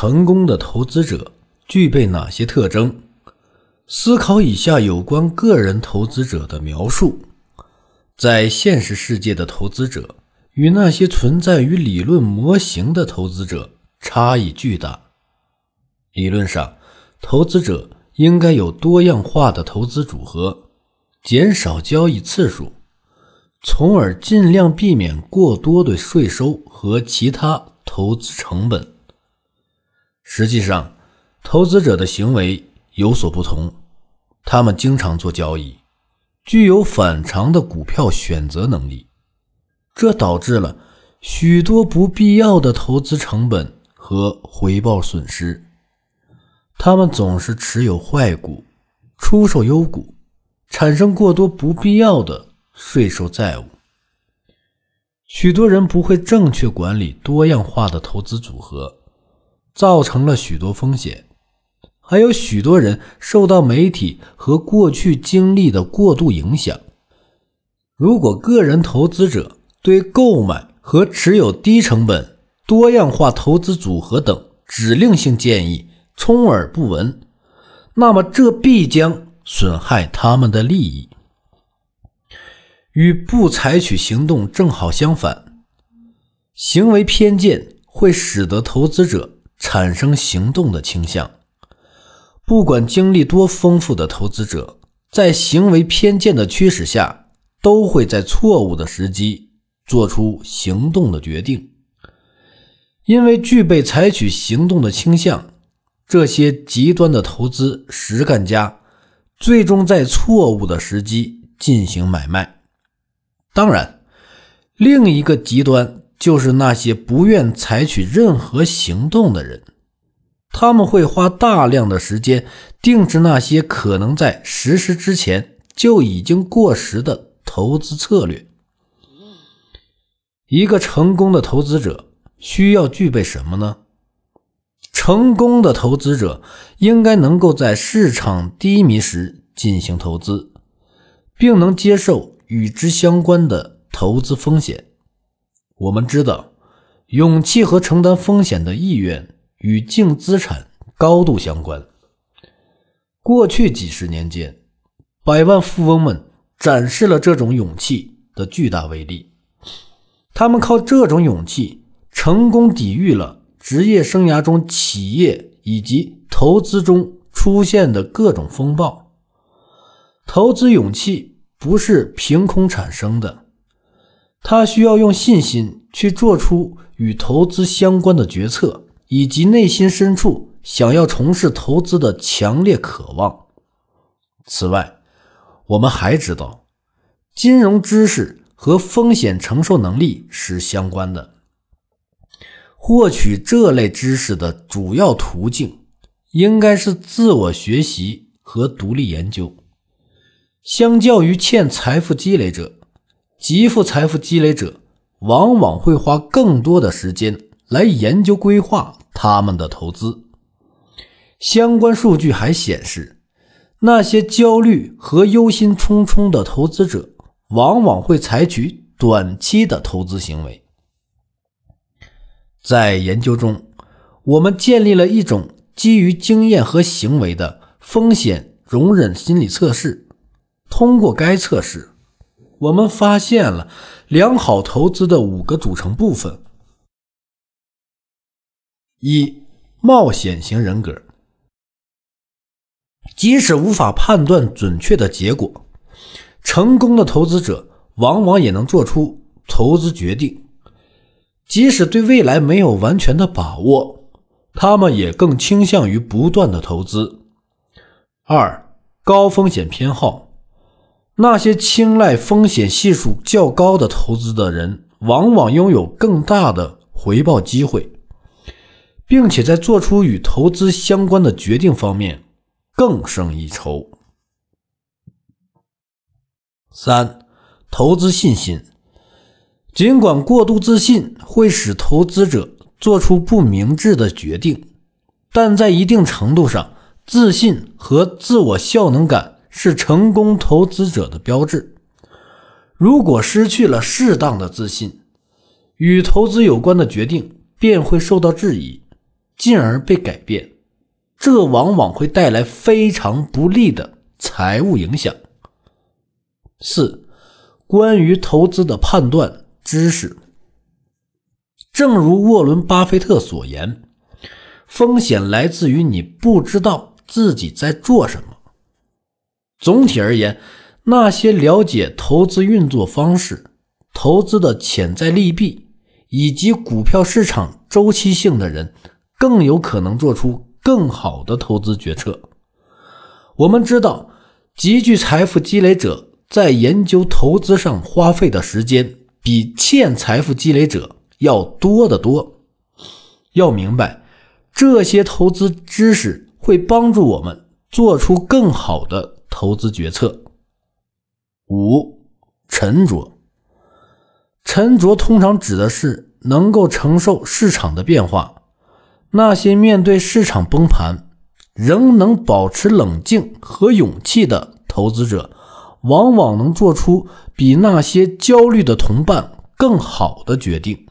成功的投资者具备哪些特征？思考以下有关个人投资者的描述。在现实世界的投资者与那些存在于理论模型的投资者差异巨大。理论上，投资者应该有多样化的投资组合，减少交易次数，从而尽量避免过多的税收和其他投资成本。实际上，投资者的行为有所不同，他们经常做交易。具有反常的股票选择能力，这导致了许多不必要的投资成本和回报损失。他们总是持有坏股，出售优股，产生过多不必要的税收债务。许多人不会正确管理多样化的投资组合，造成了许多风险。还有许多人受到媒体和过去经历的过度影响。如果个人投资者对购买和持有低成本、多样化投资组合等指令性建议充耳不闻，那么这必将损害他们的利益。与不采取行动正好相反，行为偏见会使得投资者产生行动的倾向。不管经历多丰富的投资者，在行为偏见的驱使下，都会在错误的时机做出行动的决定。因为具备采取行动的倾向，这些极端的投资实干家最终在错误的时机进行买卖。当然，另一个极端就是那些不愿采取任何行动的人。他们会花大量的时间定制那些可能在实施之前就已经过时的投资策略。一个成功的投资者需要具备什么呢？成功的投资者应该能够在市场低迷时进行投资，并能接受与之相关的投资风险。我们知道，勇气和承担风险的意愿。与净资产高度相关。过去几十年间，百万富翁们展示了这种勇气的巨大威力。他们靠这种勇气，成功抵御了职业生涯中企业以及投资中出现的各种风暴。投资勇气不是凭空产生的，他需要用信心去做出与投资相关的决策。以及内心深处想要从事投资的强烈渴望。此外，我们还知道，金融知识和风险承受能力是相关的。获取这类知识的主要途径应该是自我学习和独立研究。相较于欠财富积累者，极富财富积累者往往会花更多的时间来研究规划。他们的投资相关数据还显示，那些焦虑和忧心忡忡的投资者往往会采取短期的投资行为。在研究中，我们建立了一种基于经验和行为的风险容忍心理测试。通过该测试，我们发现了良好投资的五个组成部分。一冒险型人格，即使无法判断准确的结果，成功的投资者往往也能做出投资决定。即使对未来没有完全的把握，他们也更倾向于不断的投资。二高风险偏好，那些青睐风险系数较高的投资的人，往往拥有更大的回报机会。并且在做出与投资相关的决定方面更胜一筹。三、投资信心。尽管过度自信会使投资者做出不明智的决定，但在一定程度上，自信和自我效能感是成功投资者的标志。如果失去了适当的自信，与投资有关的决定便会受到质疑。进而被改变，这往往会带来非常不利的财务影响。四、关于投资的判断知识，正如沃伦·巴菲特所言，风险来自于你不知道自己在做什么。总体而言，那些了解投资运作方式、投资的潜在利弊以及股票市场周期性的人。更有可能做出更好的投资决策。我们知道，极具财富积累者在研究投资上花费的时间比欠财富积累者要多得多。要明白，这些投资知识会帮助我们做出更好的投资决策。五、沉着。沉着通常指的是能够承受市场的变化。那些面对市场崩盘仍能保持冷静和勇气的投资者，往往能做出比那些焦虑的同伴更好的决定。